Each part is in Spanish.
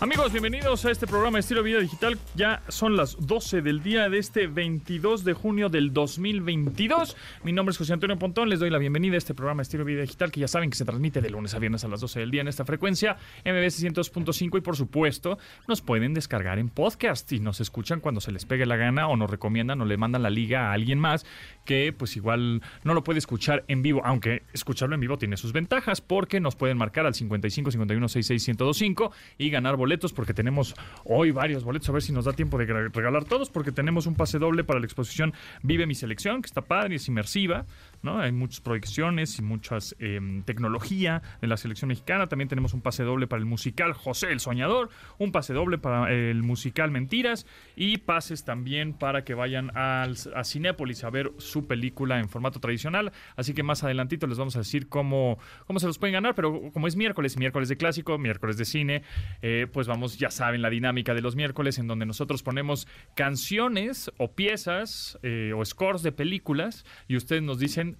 Amigos, bienvenidos a este programa Estilo Vida Digital. Ya son las 12 del día de este 22 de junio del 2022. Mi nombre es José Antonio Pontón. Les doy la bienvenida a este programa Estilo Vida Digital que ya saben que se transmite de lunes a viernes a las 12 del día en esta frecuencia MBS 102.5 y por supuesto nos pueden descargar en podcast y nos escuchan cuando se les pegue la gana o nos recomiendan o le mandan la liga a alguien más que pues igual no lo puede escuchar en vivo, aunque escucharlo en vivo tiene sus ventajas porque nos pueden marcar al 55 51 66 1025 y ganar boletos porque tenemos hoy varios boletos, a ver si nos da tiempo de regalar todos, porque tenemos un pase doble para la exposición Vive mi selección, que está padre es inmersiva. Hay muchas proyecciones y muchas em, tecnología de la selección mexicana. También tenemos un pase doble para el musical José el Soñador, un pase doble para el musical Mentiras y pases también para que vayan al, a Cinépolis a ver su película en formato tradicional. Así que más adelantito les vamos a decir cómo, cómo se los pueden ganar, pero como es miércoles, miércoles de clásico, miércoles de cine, eh, pues vamos, ya saben la dinámica de los miércoles en donde nosotros ponemos canciones o piezas eh, o scores de películas y ustedes nos dicen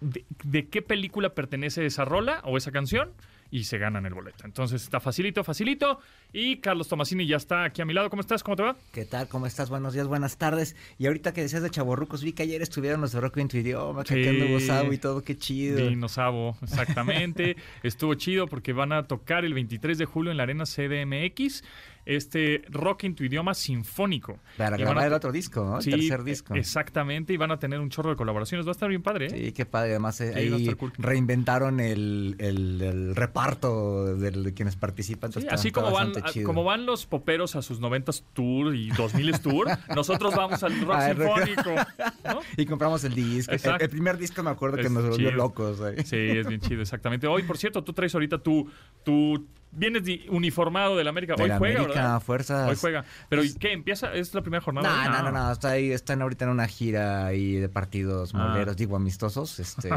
de, qué película pertenece esa rola o esa canción y se ganan el boleto. Entonces está facilito, facilito. Y Carlos Tomasini ya está aquí a mi lado. ¿Cómo estás? ¿Cómo te va? ¿Qué tal? ¿Cómo estás? Buenos días, buenas tardes. Y ahorita que decías de chaborrucos, vi que ayer estuvieron los de Rock en tu idioma, sí. Sabo y todo, qué chido. Sabo, exactamente. Estuvo chido porque van a tocar el 23 de julio en la Arena CDMX este rock en tu idioma sinfónico. Para grabar el otro disco, ¿no? Sí, tercer disco. Exactamente, y van a tener un chorro de colaboraciones. Va a estar bien padre, ¿eh? Sí, qué padre. Además, eh, ahí reinventaron el, el, reparto de, quienes participan. Sí, así como van, como van los poperos a sus 90 tour y 2000 tour, nosotros vamos al rock sinfónico. ¿no? Y compramos el disco. El, primer disco me acuerdo que nos volvió locos. Sí, es bien chido, exactamente. Hoy, por cierto, tú traes ahorita tu, tu vienes uniformado del América. Hoy juega, América, fuerzas. Hoy juega. Pero ¿qué? ¿Empieza? ¿Es la primera jornada? No, no, no, no, Está ahí, están ahorita en una gira ahí de partidos ah. moleros, digo amistosos. Este,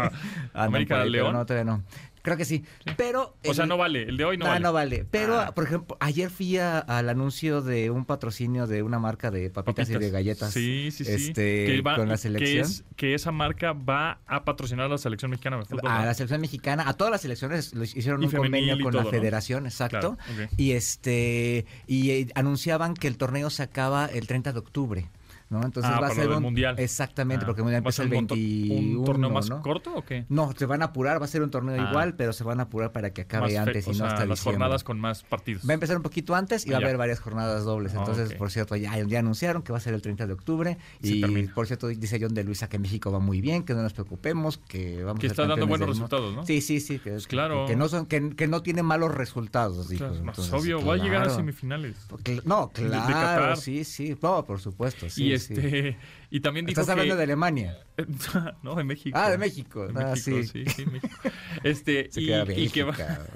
América León. No, todavía no. Creo que sí. Pero. O sea, no vale. El de hoy no, vale. No vale. Pero, ah. por ejemplo, ayer fui al anuncio de un patrocinio de una marca de papitas, y de galletas. Sí, sí, sí. Este, con la selección. Que, esa marca va a patrocinar a la selección mexicana. a la selección mexicana. A todas las selecciones hicieron un convenio con la federación, exacto. Y este. Y eh, anunciaban que el torneo se acaba el 30 de octubre. ¿No? Entonces ah, va a ser un mundial. Exactamente, ah, porque el mundial empieza el 21. ¿Un torneo más corto o qué? No, se van a apurar, va a ser un torneo ah. igual, pero se van a apurar para que acabe antes y no hasta las jornadas con más partidos. Va a empezar un poquito antes y va a haber varias jornadas dobles. Entonces, por cierto, ya, ya anunciaron que va a ser el 30 de octubre y por cierto dice John de Luisa que México va muy bien, que no nos preocupemos, que vamos que está dando buenos resultados, ¿no? Sí, sí, sí, que, pues claro. que, no son que, que, no tiene malos resultados, dijo. obvio, va a llegar a semifinales. no, claro, sí, sí, no, por supuesto, sí. Y este y también dijo Estás hablando de Alemania. no, de México. Ah, de México. ah, sí. sí, sí México. Este, y, y, que va,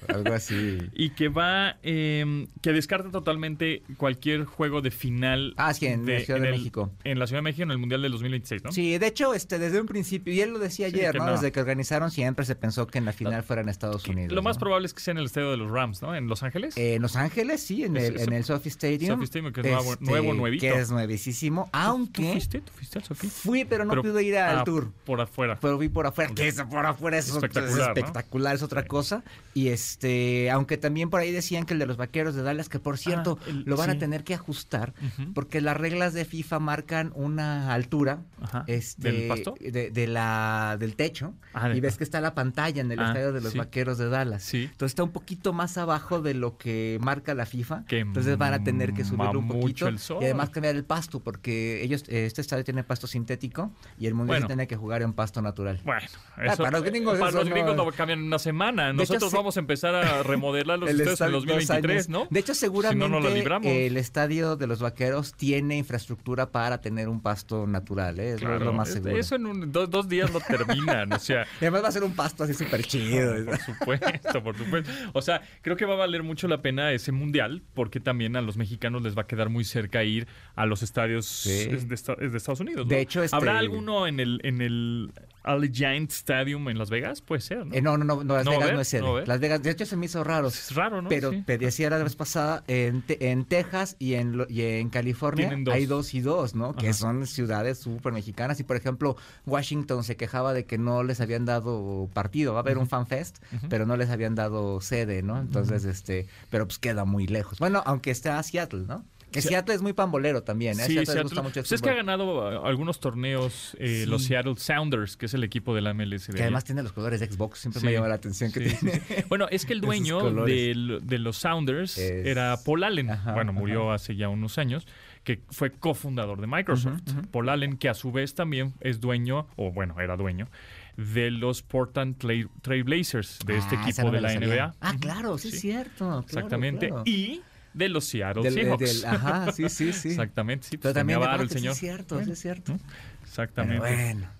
algo así. Y que va, eh, que descarta totalmente cualquier juego de final. Ah, sí, en la Ciudad de México. En la Ciudad de México en el Mundial del 2026, ¿no? Sí, de hecho, este, desde un principio, y él lo decía ayer, ¿no? Desde que organizaron siempre se pensó que en la final fuera en Estados Unidos. Lo más probable es que sea en el estadio de los Rams, ¿no? En Los Ángeles. Eh, en Los Ángeles, sí, en, el, en el Sophie Stadium. Sophie Stadium, que es nuevo, este, nuevo, nuevito. Que es nuevísimo, aunque... ¿Tú fuiste? ¿Tú fuiste al Sophie? Fui, pero no pude ir al ah, tour. Por afuera. Pero vi por afuera. Que eso por afuera es espectacular. Es, espectacular, es otra cosa. Y este, aunque también por ahí decían que el de los vaqueros de Dallas, que por cierto, ah, lo van a tener que ajustar, porque las reglas de FIFA marcan una altura este, ¿Del pasto? De, la, del techo. Ah, y ves que está la pantalla en el estadio de los vaqueros de Dallas. Sí. Entonces está un poquito más abajo de lo que marca la FIFA. Entonces van a tener que subirlo un poquito. Y además cambiar el pasto, porque ellos, este estadio tiene pasto sintético y el mundial tiene que jugar en pasto natural. Bueno, ah, eso, para los gringos, para los gringos no... cambian en una semana. Nosotros vamos a empezar a remodelar los estadios en 2023, ¿no? De hecho, seguramente el estadio de los vaqueros tiene infraestructura para tener un pasto natural, ¿eh? es lo más seguro. Eso en dos, días lo terminan, o sea. y además va a ser un pasto así súper chido. por supuesto, por supuesto. O sea, creo que va a valer mucho la pena ese mundial porque también a los mexicanos les va a quedar muy cerca ir a los estadios es, de, Estados Unidos. De hecho, este... ¿habrá alguno en el, en el Allegiant Stadium en Las Vegas? Puede ser, ¿no? Eh, no, no, no, Las Vegas no es sede. Las Vegas, de hecho, se me hizo raro. Es raro, ¿no? Pero te decía la vez pasada, en, en Texas y en, y en California hay dos y dos, ¿no? Que son ciudades súper mexicanas. Y, por ejemplo, Washington se quejaba de que no les habían dado partido. Va a haber un fan fest, pero no les habían dado sede, ¿no? Entonces, este, pero pues queda muy lejos. Bueno, aunque esté a Seattle, ¿no? Que Seattle es muy pambolero también. ¿eh? Sí, Seattle, gusta mucho pues es que ha ganado uh, algunos torneos eh, los Seattle Sounders, que es el equipo de la MLS. que además tiene los colores de Xbox. Siempre me llama la atención que tiene. Bueno, es que el dueño de, los Sounders era Paul Allen. bueno, murió hace ya unos años que fue cofundador de Microsoft. Paul Allen, que a su vez también es dueño, o bueno, era dueño, de los Portland Trail Blazers, de este ah, equipo de la NBA. Ah, claro, sí, es cierto. Exactamente. Y de los Seattle Seahawks. ajá, sí, sí, sí. Exactamente, sí. Pero pues, también el señor. Es cierto, sí es cierto. Exactamente. bueno.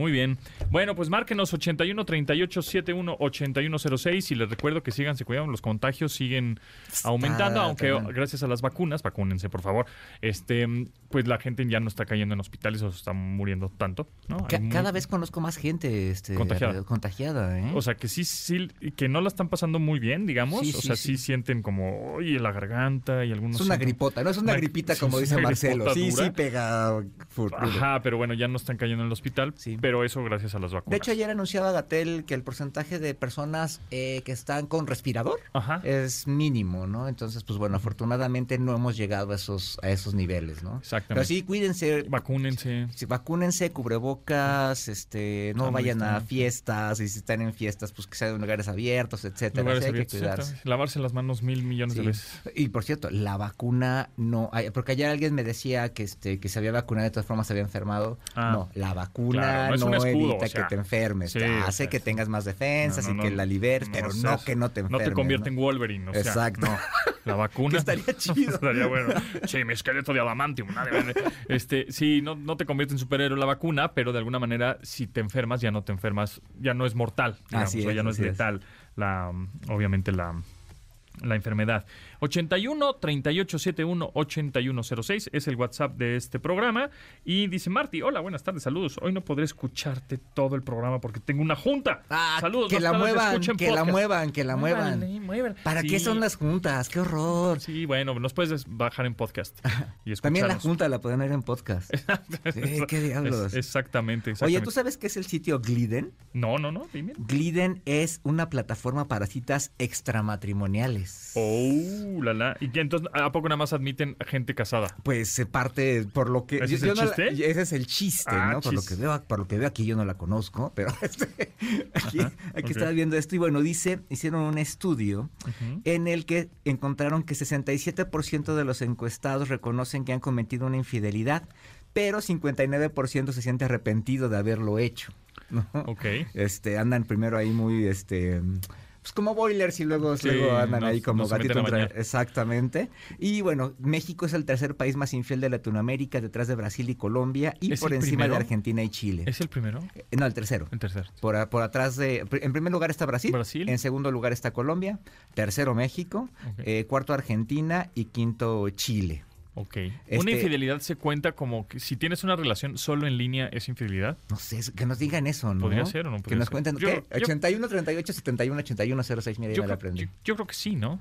Muy bien. Bueno, pues márquenos 81 38 71 8106 y les recuerdo que síganse cuidando, los contagios siguen aumentando, aunque gracias a las vacunas, vacúnense por favor, este pues la gente ya no está cayendo en hospitales o está muriendo tanto, ¿no? cada vez conozco más gente este, contagiada. ¿eh? O sea, que sí, sí, que no la están pasando muy bien, digamos, o sea, sí, sienten como, oye, la garganta y algunos... Es una gripota, no es una, gripita como dice Marcelo, sí, sí pega... Ajá, pero bueno, ya no están cayendo en el hospital, sí. pero eso gracias a las vacunas. De hecho, ayer anunciaba Gatel que el porcentaje de personas eh, que están con respirador es mínimo, ¿no? Entonces, pues bueno, afortunadamente no hemos llegado a esos, a esos niveles, ¿no? Exactamente. Pero sí, cuídense. Vacúnense. Sí, vacúnense, cubrebocas, este, no vayan a fiestas, y si están en fiestas, pues que sean en lugares abiertos, etcétera. Lugares abiertos, Lavarse las manos mil millones de veces. Y por cierto, la vacuna no, porque ayer alguien me decía que este, que se había vacunado de todas formas se había enfermado. Ah. no, la vacuna no, evita que te enfermes, hace que tengas más defensas y que la liberes, pero no que no te enfermes. No te convierte en Wolverine, Exacto. la vacuna. estaría chido. estaría bueno. Sí, mi esqueleto de adamantium. Este, sí, no, no te convierte en superhéroe la vacuna, pero de alguna manera, si te enfermas, ya no te enfermas, ya no es mortal, así o ya no es letal. La, obviamente la, la enfermedad. 81 3871 8106 es el WhatsApp de este programa. Y dice Marty, hola, buenas tardes, saludos. Hoy no podré escucharte todo el programa porque tengo una junta. Ah, saludos. Que la muevan, que la muevan, que la muevan. ¿Para qué son las juntas? ¡Qué horror! Sí, bueno, nos puedes bajar en podcast. Y También la junta la pueden ver en podcast. sí, qué diablos. exactamente, Oye, ¿tú sabes qué es el sitio Gliden? No, no, no, dime. Gliden es una plataforma para citas extramatrimoniales. Oh. Uh, ¿Y entonces a poco nada más admiten gente casada? Pues se parte por lo que. ¿Ese es el chiste? ese es el chiste, ah, ¿no? Por lo, que veo, por lo que veo aquí yo no la conozco, pero este, aquí, estaba viendo esto y bueno, dice, hicieron un estudio en el que encontraron que 67% de los encuestados reconocen que han cometido una infidelidad, pero 59% se siente arrepentido de haberlo hecho. ¿no? Ok. Este, andan primero ahí muy, este pues como boilers y luego, luego andan ahí como gatito exactamente. Y bueno México es el tercer país más infiel de Latinoamérica detrás de Brasil y Colombia y por encima de Argentina y Chile. Es el primero eh, no el tercero. El tercero. Por, por atrás de en primer lugar está Brasil, Brasil. en segundo lugar está Colombia tercero México eh, cuarto Argentina y quinto Chile Ok. ¿Una este infidelidad se cuenta como que si tienes una relación solo en línea es infidelidad? No sé, que nos digan eso, ¿no? Podría ser o no Que nos cuenten, ¿qué? 81, 38, 71, 81, 06, mira, yo, me la aprendí. Yo, creo que sí, ¿no?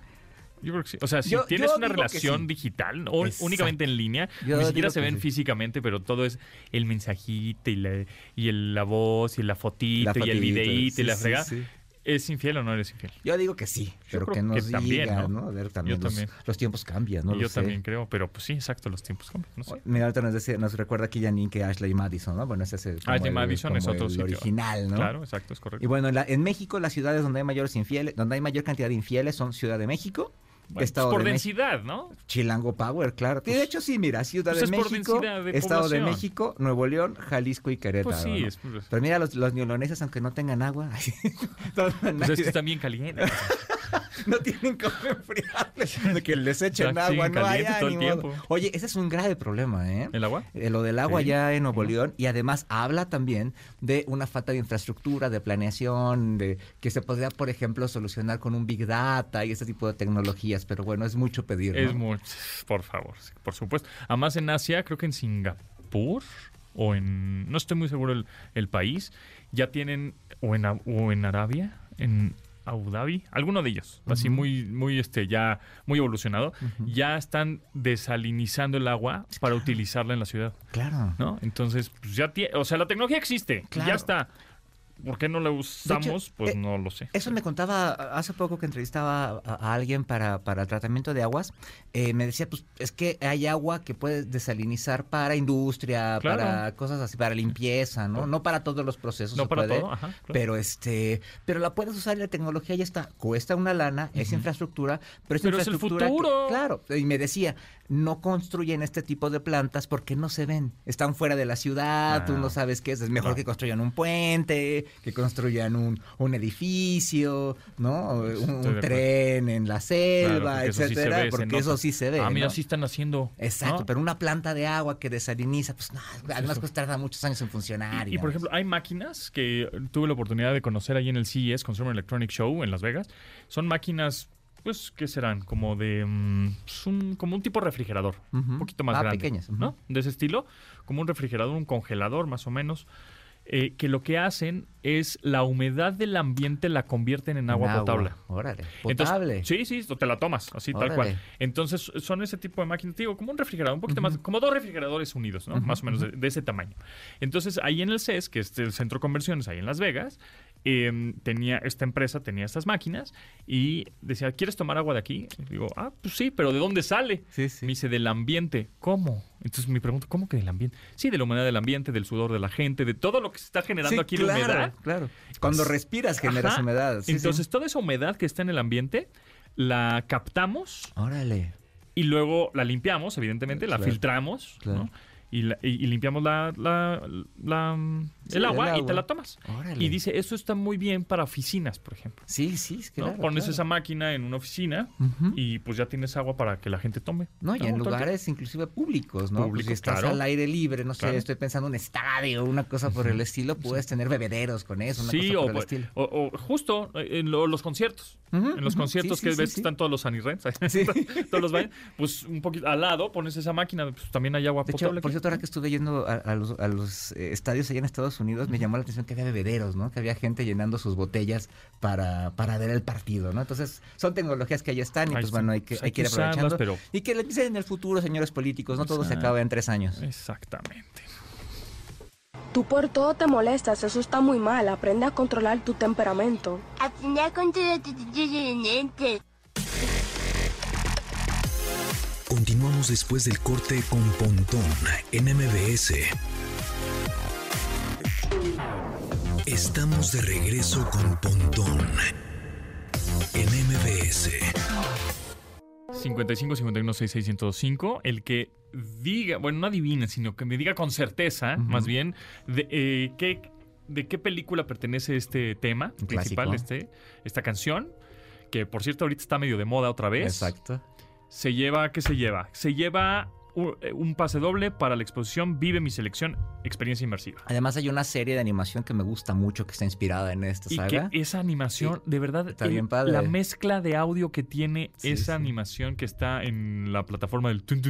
Yo creo que sí. O sea, si tienes una relación digital o únicamente en línea, ni siquiera se ven físicamente, pero todo es el mensajito y la, y la voz y la fotito, y el videíto y la fregada. ¿Es infiel o no eres infiel? Yo digo que sí, pero que nos que también, ¿no? A ver, también, los, los, tiempos cambian, ¿no? Yo también creo, pero pues sí, exacto, los tiempos cambian. No sé. Mira, ahorita nos, nos recuerda aquí Janine que Ashley Madison, ¿no? Bueno, ese es el, Ashley Madison es otro el original, ¿no? Claro, exacto, es correcto. Y bueno, en México las ciudades donde hay mayores infieles, donde hay mayor cantidad de infieles son Ciudad de México, pues por densidad, ¿no? Chilango Power, claro. de hecho, sí, mira, Ciudad pues de México, Estado de México, Nuevo León, Jalisco y Querétaro. Pues sí, es, Pero mira, los, los neoloneses, aunque no tengan agua. pues es que están bien calientes. no tienen cómo enfriarle. que les echen agua, no hay ánimo. Oye, ese es un grave problema, ¿eh? ¿El agua? Eh, lo del agua ya en Nuevo León y además habla también de una falta de infraestructura, de planeación, de que se podría, por ejemplo, solucionar con un Big Data y ese tipo de tecnologías, pero bueno, es mucho pedir. Es mucho, por favor, por supuesto. Además en Asia, creo que en Singapur o en, no estoy muy seguro el, el país, ya tienen, o en, o en Arabia, en Abu Dhabi, alguno de ellos, así muy, muy, este, ya muy evolucionado, ya están desalinizando el agua para utilizarla en la ciudad. Claro. ¿No? Entonces, pues ya tiene, o sea, la tecnología existe, ya está. ¿Por qué no la usamos? pues eh, no lo sé. Eso me contaba hace poco que entrevistaba a, alguien para, para, el tratamiento de aguas. Eh, me decía, pues es que hay agua que puedes desalinizar para industria, para cosas así, para limpieza, ¿no? No para todos los procesos. No para todo, Ajá, Pero este, pero la puedes usar y la tecnología ya está. Cuesta una lana, es infraestructura, pero es infraestructura. Es el futuro. claro. Y me decía, no construyen este tipo de plantas porque no se ven. Están fuera de la ciudad, tú no ah. sabes qué es. Es mejor que construyan un puente, que construyan un, un edificio, ¿no? Un, tren en la selva, etcétera, porque eso sí se ve. Ah, mira, sí están haciendo. Exacto, pero una planta de agua que desaliniza, pues no, además pues tarda muchos años en funcionar. Y, por ejemplo, hay máquinas que tuve la oportunidad de conocer ahí en el CES, Consumer Electronic Show, en Las Vegas. Son máquinas pues, ¿qué serán? Como de. Mm, pues, un, como un tipo refrigerador. Un poquito más ah, grande. pequeñas. ¿No? De ese estilo. Como un refrigerador, un congelador, más o menos. Eh, que lo que hacen es la humedad del ambiente la convierten en agua, potable. Órale, potable. sí, sí, te la tomas, así tal cual. Entonces son ese tipo de máquinas, digo, como un refrigerador, un poquito más, como dos refrigeradores unidos, ¿no? Más o menos de, ese tamaño. Entonces ahí en el CES, que es el centro de conversiones ahí en Las Vegas, Em, tenía esta empresa tenía estas máquinas y decía, ¿quieres tomar agua de aquí? digo, ah, pues sí, pero ¿de dónde sale? Sí, sí. Me dice, del ambiente. ¿Cómo? Entonces me pregunto, ¿cómo que del ambiente? Sí, de la humedad del ambiente, del sudor de la gente, de todo lo que se está generando aquí la humedad. Claro, Cuando respiras generas humedad. Entonces, toda esa humedad que está en el ambiente la captamos. Órale. Y luego la limpiamos, evidentemente, la filtramos. ¿no? y, limpiamos la, el, agua y te la tomas. Y dice, eso está muy bien para oficinas, por ejemplo. Sí, sí, es claro, Pones esa máquina en una oficina y pues ya tienes agua para que la gente tome. No, y en lugares inclusive públicos, ¿no? Pues si estás al aire libre, no sé, estoy pensando en un estadio, una cosa por el estilo, puedes tener bebederos con eso, una sí, cosa por o, el estilo. O, justo en los conciertos. en los conciertos que ves que están todos los Sunny todos los pues un poquito al lado pones esa máquina, pues también hay agua potable ahora que estuve yendo a, los, eh, estadios allá en Estados Unidos, me llamó la atención que había bebederos, ¿no? Que había gente llenando sus botellas para, para ver el partido, ¿no? Entonces, son tecnologías que ahí están y pues bueno, hay que, hay que ir aprovechando. Y que le dicen en el futuro, señores políticos, no todo se acaba en tres años. Exactamente. Tú por todo te molestas, eso está muy mal. Aprende a controlar tu temperamento. Aprende a controlar tu temperamento. Continuamos después del corte con Pontón en MBS. Estamos de regreso con Pontón en MBS. 55 51 6605 el que diga, bueno, no adivine, sino que me diga con certeza, más bien, de, eh, qué, de qué película pertenece este tema principal, este, esta canción, que por cierto ahorita está medio de moda otra vez. Exacto se lleva, ¿qué se lleva? Se lleva un pase doble para la exposición Vive mi selección, experiencia inmersiva. Además hay una serie de animación que me gusta mucho que está inspirada en esta saga. Y que esa animación, de verdad, está bien padre. la mezcla de audio que tiene esa animación que está en la plataforma del tun,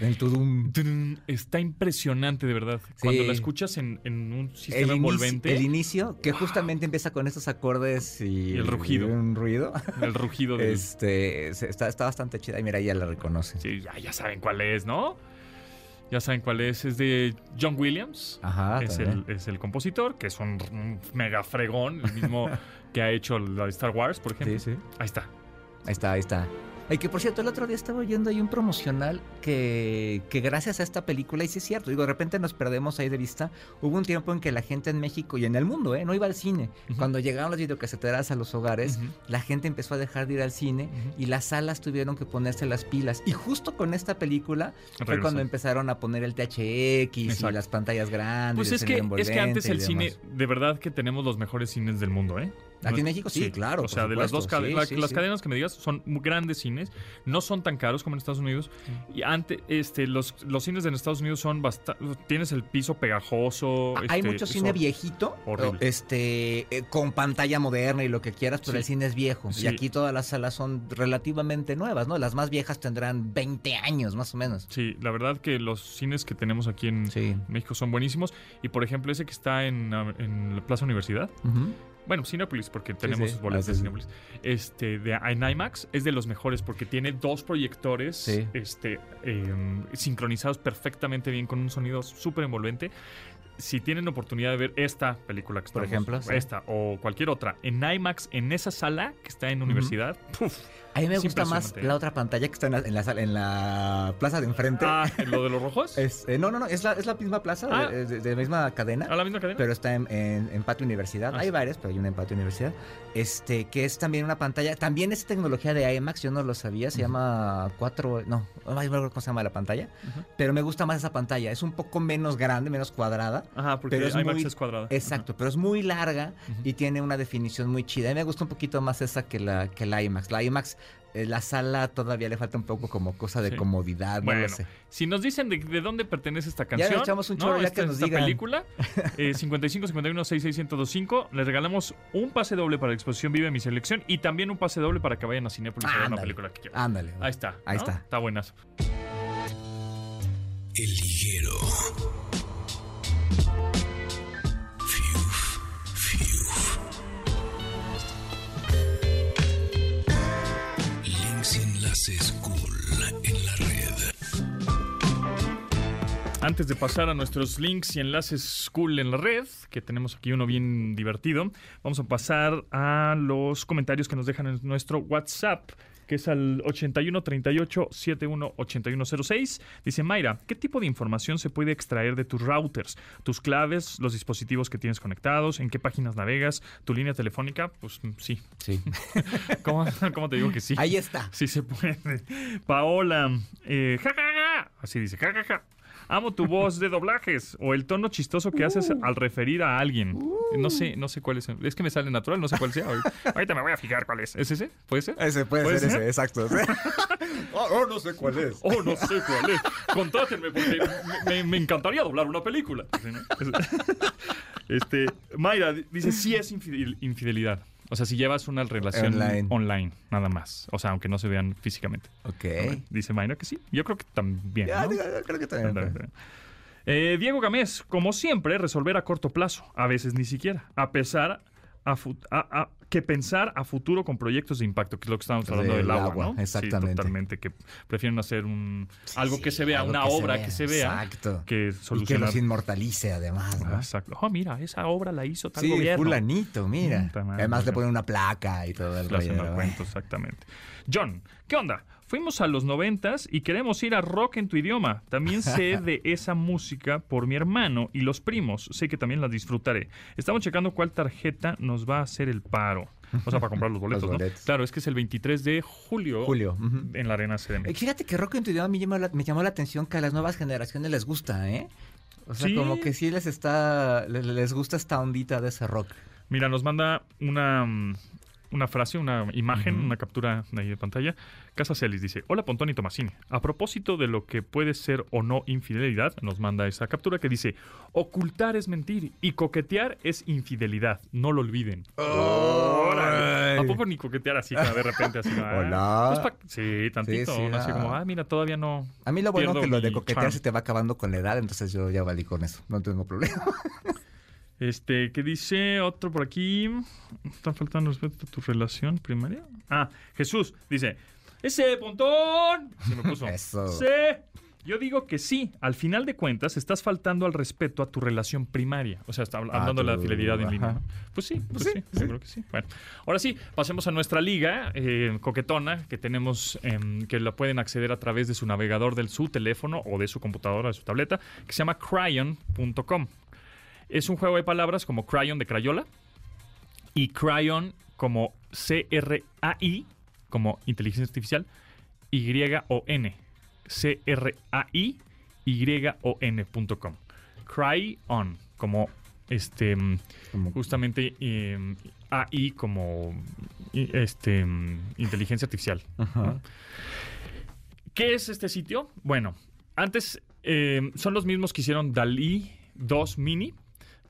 el está impresionante, de verdad. Cuando la escuchas en, un sistema envolvente. el inicio, que justamente empieza con estos acordes y, el rugido. un ruido. El rugido. de Este, está, está bastante chida. Y mira, ya la reconoce. Sí, ya, ya saben cuál es, ¿no? Ya saben cuál es, es de John Williams. Ajá, es, el, es el compositor, que es un, mega fregón, el mismo que ha hecho la de Star Wars, por ejemplo. Sí, sí. Ahí está. Ahí está, ahí está. Y que por cierto, el otro día estaba oyendo ahí un promocional que, que gracias a esta película, y sí es cierto, digo, de repente nos perdemos ahí de vista. Hubo un tiempo en que la gente en México y en el mundo, ¿eh? no iba al cine. Cuando llegaron las videocaseteras a los hogares, la gente empezó a dejar de ir al cine y las salas tuvieron que ponerse las pilas. Y justo con esta película fue cuando empezaron a poner el THX y las pantallas grandes. Pues es que, es que antes el cine, de verdad que tenemos los mejores cines del mundo, ¿eh? Aquí en México sí, claro. O sea, de las dos cadenas, las cadenas que me digas son grandes cines, no son tan caros como en Estados Unidos. Y antes, este, los, los cines en Estados Unidos son bastante. Tienes el piso pegajoso. Hay este, mucho cine viejito, este, eh, con pantalla moderna y lo que quieras, pero el cine es viejo. Y aquí todas las salas son relativamente nuevas, ¿no? Las más viejas tendrán 20 años más o menos. Sí, la verdad que los cines que tenemos aquí en México son buenísimos. Y por ejemplo, ese que está en, en la Plaza Universidad. Bueno, Cinepolis, porque tenemos boletos de Cinepolis. Este, de IMAX es de los mejores porque tiene dos proyectores este, em, sincronizados perfectamente bien con un sonido súper envolvente. Si tienen oportunidad de ver esta película que estamos, por ejemplo, esta o cualquier otra en IMAX en esa sala que está en universidad, a mí me gusta más la otra pantalla que está en la, en la, plaza de enfrente. Ah, ¿lo de los rojos? Eh, no, no, no, es la, es la misma plaza, ah. de, la misma cadena. ¿A la misma cadena? Pero está en, en, Patio Universidad. Ah, hay varias, pero hay una en Patio Universidad. Este, que es también una pantalla, también es tecnología de IMAX, yo no lo sabía, se llama 4, no, no me acuerdo cómo se llama la pantalla, pero me gusta más esa pantalla, es un poco menos grande, menos cuadrada. Ajá, porque pero es IMAX es cuadrada. Exacto, pero es muy larga y tiene una definición muy chida. A mí me gusta un poquito más esa que la, que la IMAX. La IMAX la sala todavía le falta un poco como cosa de comodidad, bueno, no sé. Si nos dicen de, dónde pertenece esta canción, ya echamos un chorro ya que nos esta película, eh, 55 51 66 les regalamos un pase doble para la exposición Vive mi selección y también un pase doble para que vayan a Cinepolis a ver una película que quieran. Ándale. Ahí está. Ahí está. Está buenas. El liguero. en la red. Antes de pasar a nuestros links y enlaces cool en la red, que tenemos aquí uno bien divertido, vamos a pasar a los comentarios que nos dejan en nuestro WhatsApp que es al 81 38 71 8106. Dice Mayra, ¿qué tipo de información se puede extraer de tus routers? Tus claves, los dispositivos que tienes conectados, en qué páginas navegas, tu línea telefónica. Pues mm, sí. Sí. ¿Cómo, te digo que sí? Ahí está. Sí se puede. Paola, eh, Así dice, ja, Amo tu voz de doblajes o el tono chistoso que haces uh. al referir a alguien. No sé, no sé cuál es. Es que me sale natural, no sé cuál sea. Ahorita me voy a fijar cuál es. ¿Es ese? ¿Puede ser? Ese puede, ser, ese, exacto. oh, oh, no sé cuál es. Oh, no sé cuál es. Contrátenme porque me, me encantaría doblar una película. Este, Mayra dice, sí es infidelidad. O sea, si llevas una relación online. nada más. O sea, aunque no se vean físicamente. Ok. Dice Mayra que sí. Yo creo que también. ¿no? creo que también. Eh, Diego Gamés, como siempre, resolver a corto plazo. A veces ni siquiera. A pesar a, que pensar a futuro con proyectos de impacto, que es lo que estamos hablando del, agua, ¿no? Exactamente. totalmente, que prefieren hacer un algo que se vea, una obra que se vea, exacto. que solucionar. Y que los inmortalice además, ¿no? Exacto. Oh, mira, esa obra la hizo tal sí, gobierno. fulanito, mira. además le ponen una placa y todo el rollo. exactamente. John, ¿qué onda? Fuimos a los noventas y queremos ir a rock en tu idioma. También sé de esa música por mi hermano y los primos. Sé que también la disfrutaré. Estamos checando cuál tarjeta nos va a hacer el paro. O sea, para comprar los boletos, ¿no? Claro, es que es el 23 de julio, julio. en la Arena CDM. Fíjate que rock en tu idioma a mí me llamó la, atención que a las nuevas generaciones les gusta, ¿eh? O sea, como que sí les está les gusta esta ondita de ese rock. Mira, nos manda una una frase, una imagen, una captura de ahí de pantalla. Casa Celis dice, hola Pontón y Tomasini. A propósito de lo que puede ser o no infidelidad, nos manda esa captura que dice, ocultar es mentir y coquetear es infidelidad. No lo olviden. ¿A poco ni coquetear así de repente así? Ah, hola. Pues sí, tantito. así como, ah, mira, todavía no. A mí lo bueno es que lo de coquetear se te va acabando con la edad, entonces yo ya valí con eso. No tengo problema. Este, ¿qué dice? Otro por aquí. Está faltando respecto a tu relación primaria. Ah, Jesús dice: ¡Ese pontón! Se me puso. Eso. Sí. Yo digo que sí, al final de cuentas estás faltando al respeto a tu relación primaria. O sea, está hablando de la fidelidad en línea. Pues sí, pues sí, sí, seguro que sí. Bueno, ahora sí, pasemos a nuestra liga eh, coquetona que tenemos, em, que la pueden acceder a través de su navegador de su teléfono o de su computadora, de su tableta, que se llama cryon.com. Es un juego de palabras como Cryon de Crayola y Cryon como C-R-A-I, como inteligencia artificial, Y-O-N. C-R-A-I, Y-O-N.com. Cryon, como este justamente em, AI como este inteligencia artificial. ¿Qué es este sitio? Bueno, antes em, son los mismos que hicieron DALI 2 Mini,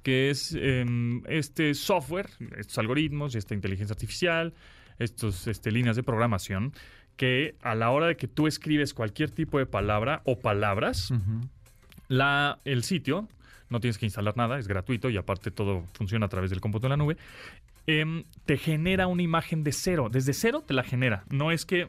que es em, este software, estos algoritmos, esta inteligencia artificial, estas este, líneas de programación, que a la hora de que tú escribes cualquier tipo de palabra o palabras, la, el sitio, no tienes que instalar nada, es gratuito y aparte todo funciona a través del cómputo en la nube, em, te genera una imagen de cero. Desde cero te la genera. No es que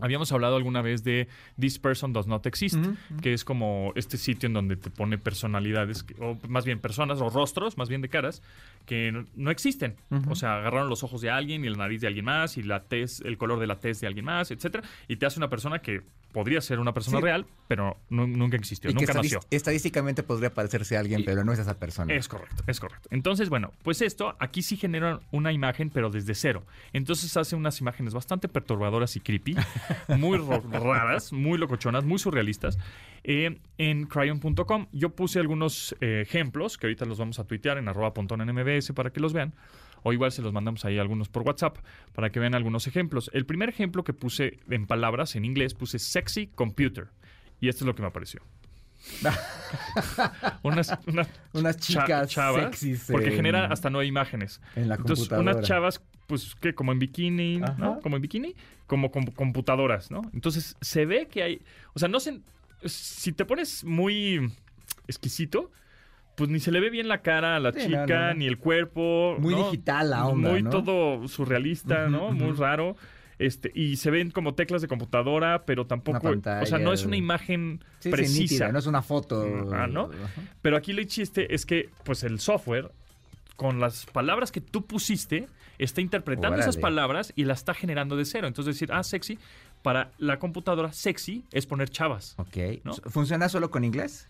Habíamos hablado alguna vez de This Person Does Not Exist, que es como este sitio en donde te pone personalidades, o más bien personas o rostros, más bien de caras, que no, existen. O sea, agarraron los ojos de alguien y la nariz de alguien más y la tez, el color de la tez de alguien más, etcétera, y te hace una persona que podría ser una persona real, pero nunca existió, nunca nació. Estadísticamente podría parecerse a alguien, pero no es esa persona. Es correcto, es correcto. Entonces, bueno, pues esto aquí sí genera una imagen, pero desde cero. Entonces hace unas imágenes bastante perturbadoras y creepy, muy raras, muy locochonas, muy surrealistas. Eh, en cryon.com yo puse algunos eh, ejemplos que ahorita los vamos a tuitear en arroba en mbs para que los vean o igual se los mandamos ahí algunos por WhatsApp para que vean algunos ejemplos. El primer ejemplo que puse en palabras en inglés puse sexy computer y esto es lo que me apareció. unas, unas, chicas sexys porque genera hasta nueve imágenes. En la Entonces, unas chavas, pues, que como en bikini, ¿no? Como en bikini, como, como, computadoras, ¿no? Entonces, se ve que hay, o sea, no sé, si te pones muy exquisito, pues ni se le ve bien la cara a la chica, ni el cuerpo. Muy digital la onda, Muy todo surrealista, ¿no? Muy raro. Este, y se ven como teclas de computadora, pero tampoco, o sea, no es una imagen precisa, no es una foto, ah, ¿no? Pero aquí el chiste es que, pues, el software con las palabras que tú pusiste está interpretando esas palabras y las está generando de cero. Entonces decir, ah, sexy, para la computadora sexy es poner chavas. Ok. ¿Funciona solo con inglés?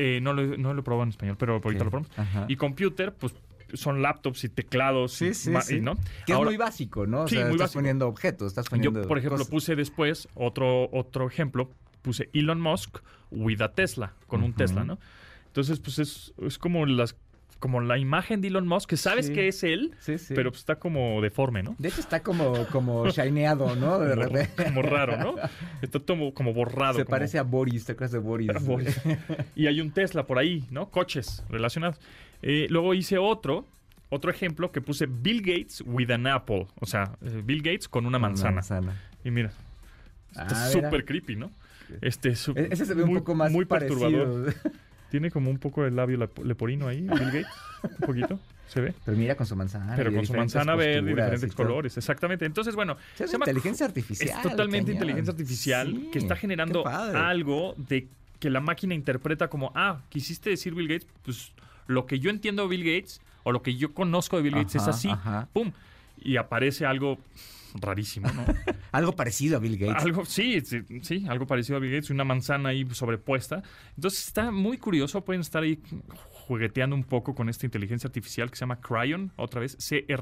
Eh, no, lo, no lo he probado en español, pero ahorita lo probamos. Y computer, pues son laptops y teclados. Sí, sí, sí. ¿no? Que es muy básico, ¿no? O sí, sea, muy estás poniendo objetos, estás poniendo Yo, por ejemplo, puse después otro, otro ejemplo, puse Elon Musk with a Tesla, con un Tesla, ¿no? Entonces, pues es, es como las como la imagen de Elon Musk, que sabes que es él, pero pues está como deforme, ¿no? De hecho está como, como shineado, ¿no? De como, raro, ¿no? Está como, como borrado. Se parece a Boris, ¿te acuerdas de Boris? y hay un Tesla por ahí, ¿no? Coches relacionados. Eh, luego hice otro, otro ejemplo que puse Bill Gates with an apple. O sea, eh, Bill Gates con una manzana. Y mira, está ah, súper creepy, ¿no? Este, e-, Ese se ve un poco más muy perturbador. Tiene como un poco el labio leporino ahí, Bill Gates. un poquito. ¿Se ve? Pero mira con su manzana. Pero con su manzana verde y diferentes colores. Exactamente. Entonces, bueno. Es inteligencia artificial. Es totalmente inteligencia artificial que está generando algo de que la máquina interpreta como, ah, quisiste decir Bill Gates, pues lo que yo entiendo de Bill Gates o lo que yo conozco de Bill Gates es así. ¡Pum! Y aparece algo rarísimo, ¿no? algo parecido a Bill Gates. Algo, sí, sí, algo parecido a Bill Gates, una manzana ahí sobrepuesta. Entonces está muy curioso, pueden estar ahí jugueteando un poco con esta inteligencia artificial que se llama Cryon, otra vez, C-R-A-I-Y-O-N,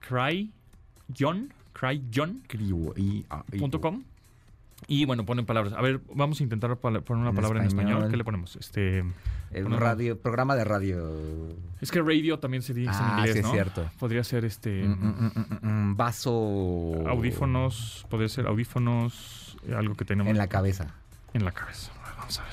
Cryon, Cryon.com. Y bueno, ponen palabras. A ver, vamos a intentar poner una palabra en español. ¿Qué le ponemos? Este. Un radio, programa de radio. Es que radio también se dice en ah, inglés, sí, es cierto. Podría ser este. Mm, mm, mm, vaso. Audífonos. Podría ser audífonos. Algo que tenemos. En la cabeza. En la cabeza. Vamos a ver.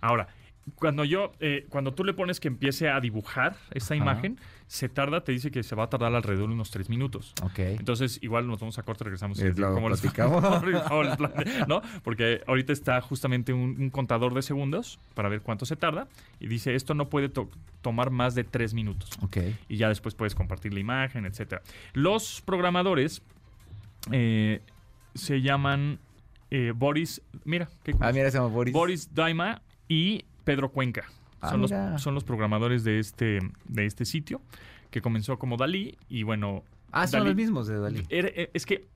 Ahora, cuando yo, eh, cuando tú le pones que empiece a dibujar esa imagen, se tarda, te dice que se va a tardar alrededor de unos tres minutos. Ok. Entonces, igual nos vamos a corte, regresamos. Y como platicamos. ¿No? Porque ahorita está justamente un, contador de segundos para ver cuánto se tarda y dice, esto no puede tomar más de tres minutos. Ok. Y ya después puedes compartir la imagen, etcétera. Los programadores eh, se llaman eh, Boris, mira, qué Ah, mira, se llama Boris. Boris Daima y Pedro Cuenca. Ah, son, los, son, los, programadores de este, de este sitio, que comenzó como Dalí y bueno... Ah, son los mismos de Dalí. Eh, es que...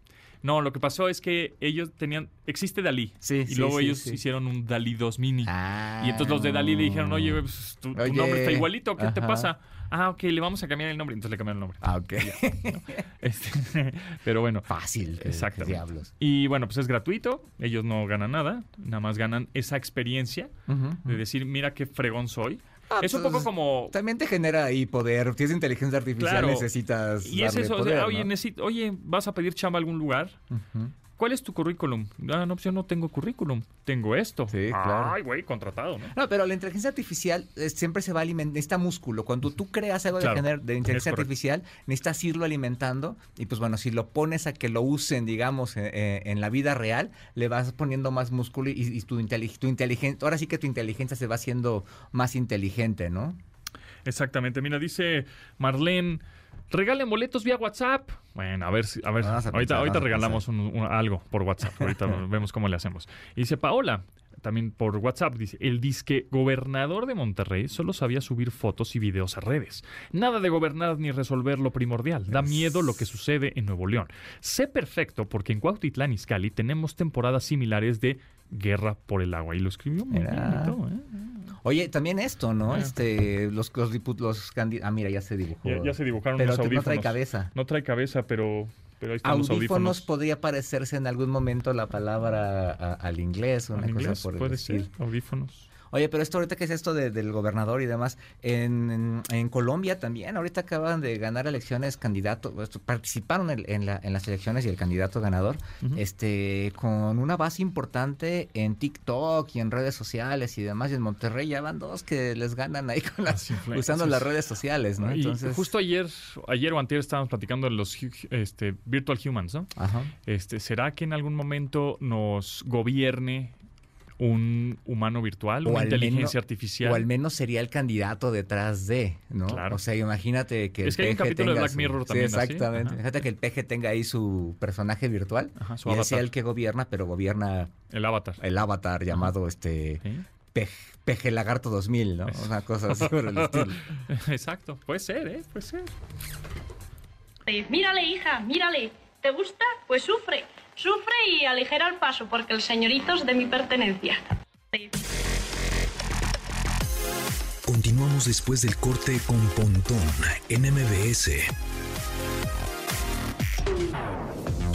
No, lo que pasó es que ellos tenían... Existe Dalí. Sí, y luego ellos hicieron un Dalí 2 mini. y entonces los de Dalí le dijeron, oye, pues, tu, nombre está igualito, ¿qué te pasa? Ah, ok, le vamos a cambiar el nombre. Entonces le cambiaron el nombre. Ah, ok. Este, pero bueno. Fácil. Exacto. Y bueno, pues es gratuito. Ellos no ganan nada. Nada más ganan esa experiencia de decir, mira qué fregón soy. Ah, es un poco pues, como. También te genera ahí poder. Si es inteligencia artificial, necesitas. Y es eso. oye, oye, vas a pedir chamba a algún lugar. ¿Cuál es tu currículum? Ah, no, pues yo no tengo currículum. Tengo esto. Sí, claro. Ay, güey, contratado, ¿no? No, pero la inteligencia artificial eh, siempre se va alimentando, necesita músculo. Cuando tú creas algo de, de inteligencia artificial, necesitas irlo alimentando. Y pues bueno, si lo pones a que lo usen, digamos, eh, eh, en la vida real, le vas poniendo más músculo y, tu, tu inteligencia, ahora sí que tu inteligencia se va haciendo más inteligente, ¿no? Exactamente. Mira, dice Marlene. Regalen boletos vía WhatsApp. Bueno, a ver, a ver. ahorita, ahorita regalamos algo por WhatsApp. Ahorita vemos cómo le hacemos. Y dice Paola, también por WhatsApp, dice, el disque gobernador de Monterrey solo sabía subir fotos y videos a redes. Nada de gobernar ni resolver lo primordial. Da miedo lo que sucede en Nuevo León. Sé perfecto porque en Cuautitlán Izcalli tenemos temporadas similares de guerra por el agua. Y lo escribió muy bien Oye, también esto, ¿no? Este, los, los, los Ah, mira, ya se dibujó. Ya, se dibujaron pero los audífonos. no trae cabeza. No trae cabeza, pero, pero ahí están audífonos, los audífonos. podría parecerse en algún momento la palabra al inglés, una cosa inglés, por puede ser, audífonos. Oye, pero esto ahorita que es esto del gobernador y demás, en, Colombia también, ahorita acaban de ganar elecciones candidatos, participaron en, las elecciones y el candidato ganador, este, con una base importante en TikTok y en redes sociales y demás, y en Monterrey ya van dos que les ganan ahí con las, usando las redes sociales, ¿no? Entonces, justo ayer, ayer o anterior estábamos platicando de los este, virtual humans, ¿no? Ajá. Este, ¿será que en algún momento nos gobierne un humano virtual, o una inteligencia artificial. O al menos sería el candidato detrás de, ¿no? Claro. O sea, imagínate que. Es que hay un capítulo de Black Mirror también. Sí, exactamente. Fíjate que el peje tenga ahí su personaje virtual. Ajá, su y sea el que gobierna, pero gobierna. El avatar. El avatar llamado este. Peje, Lagarto 2000, ¿no? Una cosa así por el estilo. Exacto. Puede ser, ¿eh? Puede ser. Mírale, hija, mírale. ¿Te gusta? Pues sufre. Sufre y aligera el paso porque el señorito es de mi pertenencia. Continuamos después del corte con Pontón en MBS.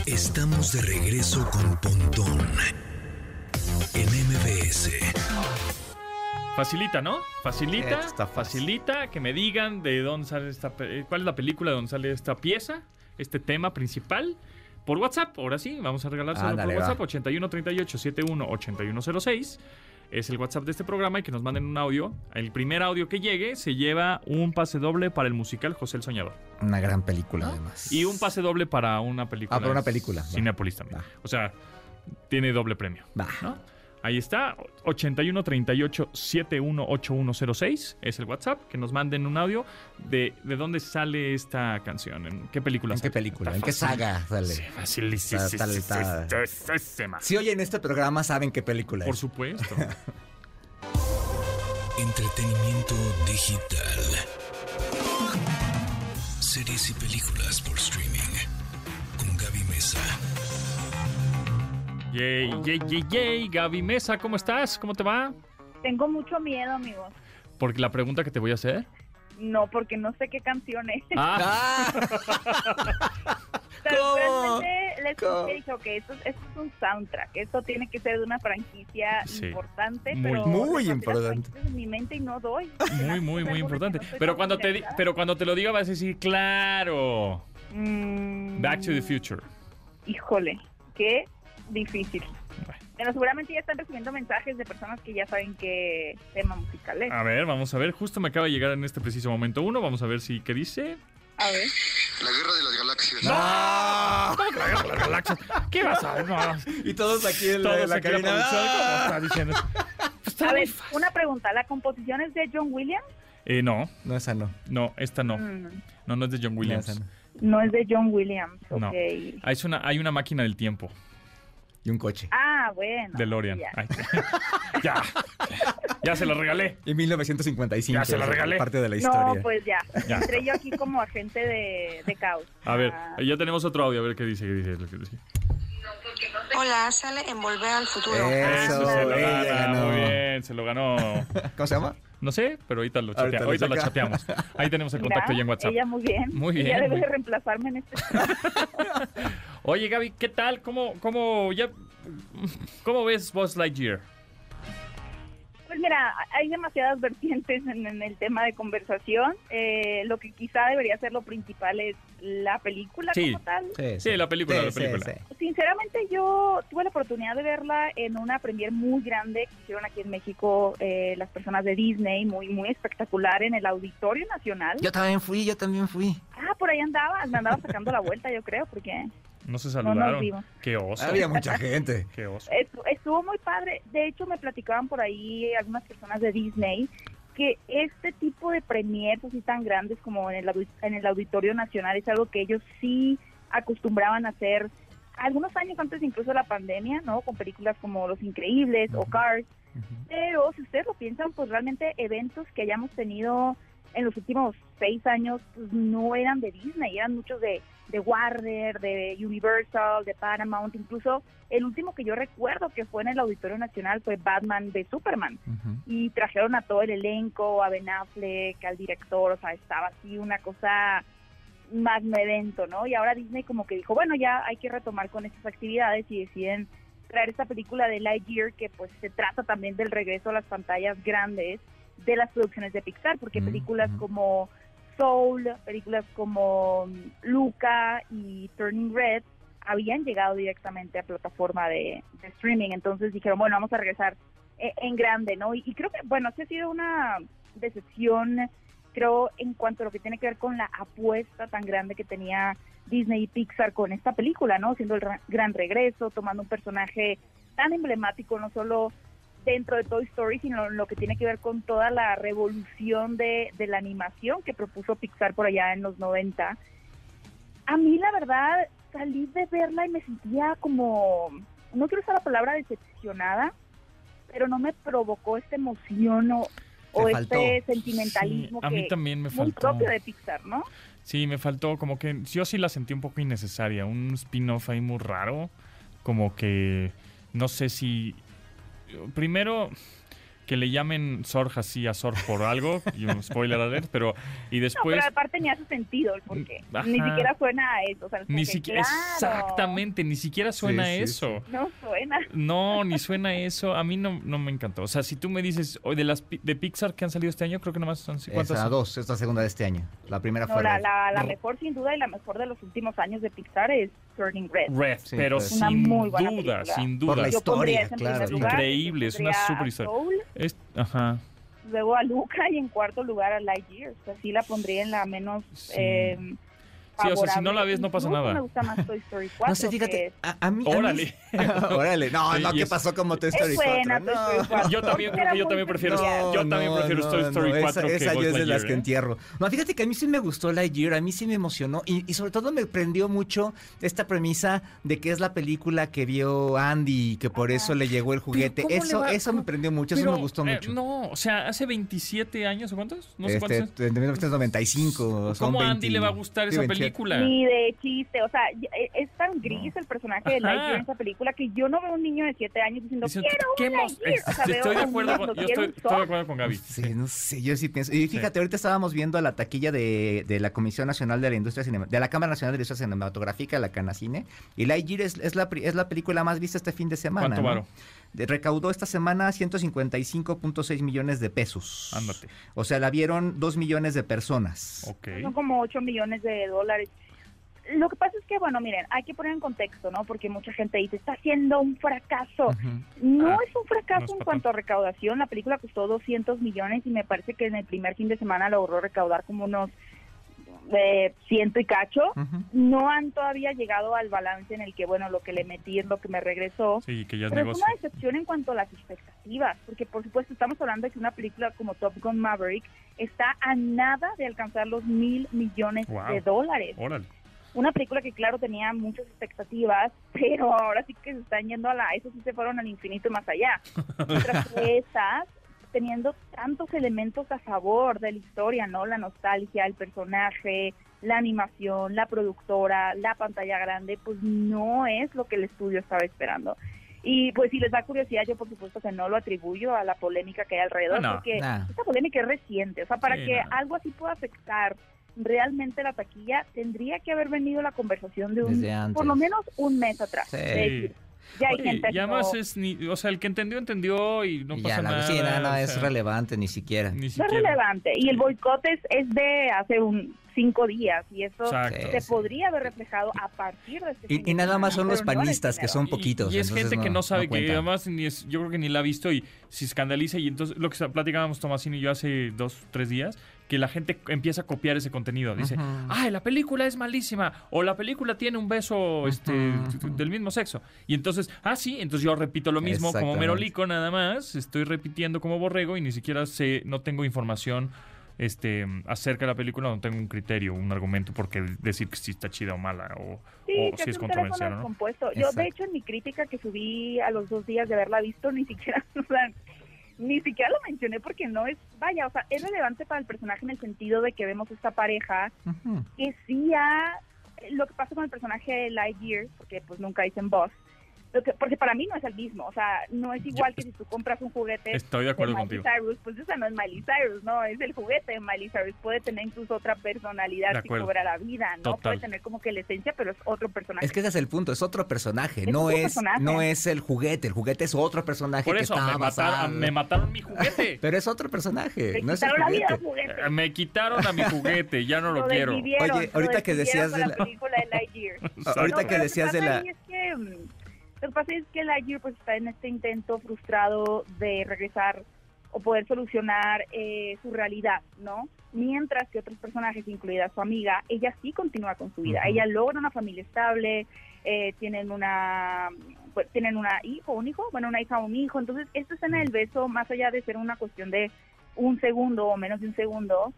Estamos de regreso con Pontón en MBS. Facilita, ¿no? Facilita, facilita que me digan de dónde sale esta, cuál es la película de dónde sale esta pieza, este tema principal por WhatsApp. Ahora sí, vamos a regalárselo por WhatsApp. 81 38 71 8106 es el WhatsApp de este programa y que nos manden un audio. El primer audio que llegue se lleva un pase doble para el musical José el Soñador. Una gran película, además. Y un pase doble para una película. Ah, para una película. Cinepolis también. O sea, tiene doble premio. Va. ¿no? Ahí está, 81 38 718106 es el WhatsApp, que nos manden un audio de, de dónde sale esta canción, en qué película ¿En qué película? ¿En qué saga sale? Sí, facilísimo. Si oyen este programa, saben qué película es. Por supuesto. Entretenimiento digital. Series y películas por streaming. Con Gaby Mesa. Yay, yay, yay, yay. Gaby Mesa, ¿cómo estás? ¿Cómo te va? Tengo mucho miedo, amigos. ¿Por la pregunta que te voy a hacer? No, porque no sé qué canción es. Ah. ¿Cómo? les ¿Cómo? dije, ok, esto, esto, es un soundtrack, esto tiene que ser de una franquicia importante, muy, pero muy importante. En mi mente y no doy. Muy, muy, muy importante. pero cuando te pero cuando te lo diga vas a decir, claro. Mm. Back to the Future. Híjole, qué difícil. Bueno, seguramente ya están recibiendo mensajes de personas que ya saben qué tema musical es. A ver, vamos a ver. Justo me acaba de llegar en este preciso momento uno. Vamos a ver si qué dice. A ver. La guerra de las galaxias. ¡No! ¿Cómo que la guerra de las galaxias? ¿Qué vas a ver? Y todos aquí en la, la cabina. está diciendo? Pues a ver, una pregunta. ¿La composición es de John Williams? Eh, no. No, esa no. No, esta no. Mm. No, no es de John Williams. No, es de John Williams. No. Hay, una, hay una máquina del tiempo. Y un coche. Ah, bueno. DeLorean. Ya. ya. se lo regalé. Y 1955. Ya se lo regalé. Parte de la historia. No, pues ya. Entré yo aquí como agente de, de caos. A ver, ah. ya tenemos otro audio. A ver qué dice. Qué dice, qué dice. Hola, sale en Volver al Futuro. Eso, se lo gana, muy bien, se lo ganó. ¿Cómo se llama? No sé, pero ahorita lo, chatea, ahorita lo chateamos. Ahí tenemos el contacto ya en WhatsApp. Ella muy bien. Muy bien. Ella debe muy... reemplazarme en este. Oye, Gaby, ¿qué tal? ¿Cómo, cómo, ya, cómo ves Buzz Lightyear? Pues mira, hay demasiadas vertientes en, en el tema de conversación. Eh, lo que quizá debería ser lo principal es la película Sí. como tal. Sí, sí, la película, Sí, la sí, película. sí. Sinceramente yo tuve la oportunidad de verla en una premier muy grande que hicieron aquí en México eh, las personas de Disney, muy muy espectacular en el Auditorio Nacional. Yo también fui, yo también fui. Ah, por ahí andaba, me andaba sacando la vuelta yo creo, porque No se nos saludaron. vimos. Qué oso. Había mucha gente. Qué oso. Estu- estuvo muy padre. De hecho, me platicaban por ahí algunas personas de Disney que este tipo de premiers así tan grandes como en el, en el Auditorio Nacional es algo que ellos sí acostumbraban a hacer algunos años antes incluso de la pandemia, ¿no? Con películas como Los Increíbles o Cars. Pero si ustedes lo piensan, pues realmente eventos que hayamos tenido en los últimos seis años pues, no eran de Disney, eran muchos de, de Warner, de Universal, de Paramount, incluso el último que yo recuerdo que fue en el Auditorio Nacional fue Batman de Superman. Y trajeron a todo el elenco, a Ben Affleck, al director, o sea, estaba así una cosa magno evento, ¿no? Y ahora Disney como que dijo, bueno, ya hay que retomar con estas actividades y deciden traer esta película de Lightyear que pues se trata también del regreso a las pantallas grandes de las producciones de Pixar, porque Mm, películas ujú. como Soul, películas como mm, Luca y Turning Red habían llegado directamente a plataforma de, de streaming, entonces dijeron, bueno, vamos a regresar eh, en grande, ¿no? Y, y creo que, bueno, sí ha sido una decepción, creo, en cuanto a lo que tiene que ver con la apuesta tan grande que tenía Disney y Pixar con esta película, ¿no? Siendo el ra- gran regreso, tomando un personaje tan emblemático, no solo dentro de Toy Story, sino lo que tiene que ver con toda la revolución de, de la animación que propuso Pixar por allá en los 90. A mí, la verdad, salí de verla y me sentía como, no quiero usar la palabra decepcionada, pero no me provocó esta emoción o, o este sentimentalismo Sí, a mí que también me muy faltó. propio de Pixar, ¿no? Sí, me faltó como que yo sí la sentí un poco innecesaria, un spin-off ahí muy raro, como que no sé si primero que le llamen Sorg así a Sorg por algo, y un spoiler alert, pero y No, después pero aparte ni hace sentido el porqué. Ajá. Ni siquiera suena a eso. O sea, ni siquiera claro, exactamente, ni siquiera suena Sí, sí, eso. No suena. No, ni suena eso. A mí no, no me encantó. O sea, si tú me dices, hoy de las pi- de Pixar que han salido este año, creo que nomás son ¿cuántas Esa dos, esta segunda de este año. La primera No, fue la, la, la No. mejor sin duda y la mejor de los últimos años de Pixar es Turning Red. Red, Sí, pero pues. Una sin muy buena duda, película. sin Por duda. la Yo pondría historia, claro. lugar, Increíble, es una super a historia. Soul, Es- ajá. luego a Luca y en cuarto lugar a Lightyear. O sea, sí la pondría en la menos Sí. eh, Sí, o sea, si no la ves, no pasa nada. me gusta más Toy Story 4. No sé, que fíjate, a, a mí... a mí- Órale. Órale, no, Sí, no, ¿qué es- pasó como Toy Story Es buena 4? Toy Story No. 4. Yo también creo Era que yo muy también prefiero yo también prefiero Toy Story esa- 4 que esa, Buzz yo es de las que ¿eh? entierro. No, fíjate que a mí sí me gustó Lightyear, a mí sí me emocionó y, y sobre todo me prendió mucho esta premisa de que es la película que vio Andy y que por eso le llegó el juguete. ¿cómo le Eso eso me prendió mucho, eso me gustó eh, mucho. no, o sea, hace 27 años o cuántos? No sé este, cuántos. de 1995. son ¿Cómo a 20, Andy le va a gustar esa 27. Película? Ni de chiste, o sea, e- es tan gris el personaje de. Lightyear en esa película que yo no veo a un niño de 7 años diciendo, Diciendo, quiero ¿qué un hemos- Lightyear. O sea, Estoy de a acuerdo con, yo quiero estoy, un estoy de Soul. acuerdo con Gaby. Sí, no sé, yo sí pienso. Y fíjate, ahorita estábamos viendo la taquilla de, de la Comisión Nacional de la Industria Cinema, de la Cámara Nacional de la Industria Cinematográfica, la Canacine, y Lightyear es, es, la, pri- es la película más vista este fin de semana. ¿Cuánto ¿no? varo? Recaudó esta semana 155.6 millones de pesos. Ándate. O sea, la vieron 2 millones de personas. Ok. Son como 8 millones de dólares. Lo que pasa es que, bueno, miren, hay que poner en contexto, ¿no? Porque mucha gente dice, está siendo un fracaso. No Ah, es un fracaso no es en cuanto a recaudación. La película costó 200 millones y me parece que en el primer fin de semana logró recaudar como unos eh, ciento y cacho. No han todavía llegado al balance en el que, bueno, lo que le metí es lo que me regresó. Sí, que ya es Pero es una decepción en cuanto a las expectativas, porque por supuesto estamos hablando de que una película como Top Gun Maverick está a nada de alcanzar los mil millones Wow. de dólares. Órale. Una película que claro tenía muchas expectativas, pero ahora sí que se están yendo a la, eso sí se fueron al infinito y más allá. Mientras que estas, teniendo tantos elementos a favor de la historia, ¿no? La nostalgia, el personaje, la animación, la productora, la pantalla grande, pues no es lo que el estudio estaba esperando. Y pues si les da curiosidad, yo por supuesto que no lo atribuyo a la polémica que hay alrededor, porque esta polémica es reciente. O sea, para que algo así pueda afectar realmente la taquilla, tendría que haber venido la conversación de un, por lo menos un mes atrás. Sí. Ya hay gente y además es ni, o sea, el que entendió entendió y no pasa nada. Sí, nada, es relevante ni siquiera. No es relevante y el boicot es, es de hace un cinco días y eso se podría haber reflejado a partir de este y, y nada más son los panistas que son poquitos. Y, es gente que no sabe que además ni es, yo creo que ni la ha visto y se escandaliza y entonces lo que platicábamos Tomasino y yo hace dos tres días que la gente empieza a copiar ese contenido. Dice, ay, la película es malísima, o la película tiene un beso este, del mismo sexo. Y entonces, ah, sí, entonces yo repito lo mismo como Merolico nada más, estoy repitiendo como borrego y ni siquiera sé, no tengo información este acerca de la película, no tengo un criterio, un argumento porque decir que si está chida o mala o, si es controversial. ¿no? Yo, de hecho, en mi crítica que subí a los dos días de haberla visto, ni siquiera... ni siquiera lo mencioné porque no es, vaya, o sea, es relevante para el personaje en el sentido de que vemos esta pareja que sí ha, lo que pasa con el personaje de Lightyear, porque pues nunca dicen boss, porque para mí no es el mismo, o sea, no es igual que si tú compras un juguete Estoy de acuerdo Miley Cyrus, pues esa no es Miley Cyrus, no, es el juguete de Miley Cyrus, puede tener incluso otra personalidad si cobra la vida, ¿no? Puede tener como que la esencia, pero es otro personaje. Es que ese es el punto, es otro personaje, no es no es el juguete, el juguete es otro personaje Por eso, me, mataron, me mataron mi juguete. pero es otro personaje, no es el juguete. La vida, juguete. Eh, me quitaron a mi juguete, ya no lo, quiero. Oye, ahorita que decías de la... ahorita que decías de la... Mm, lo que pasa es que Lightyear pues está en este intento frustrado de regresar o poder solucionar eh, su realidad, ¿no? Mientras que otros personajes, incluida su amiga, ella sí continúa con su vida. Ella logra una familia estable, eh, tienen una pues, tienen una hijo, un hijo, bueno, una hija o un hijo. Entonces, esta escena del beso, más allá de ser una cuestión de un segundo o menos de un segundo,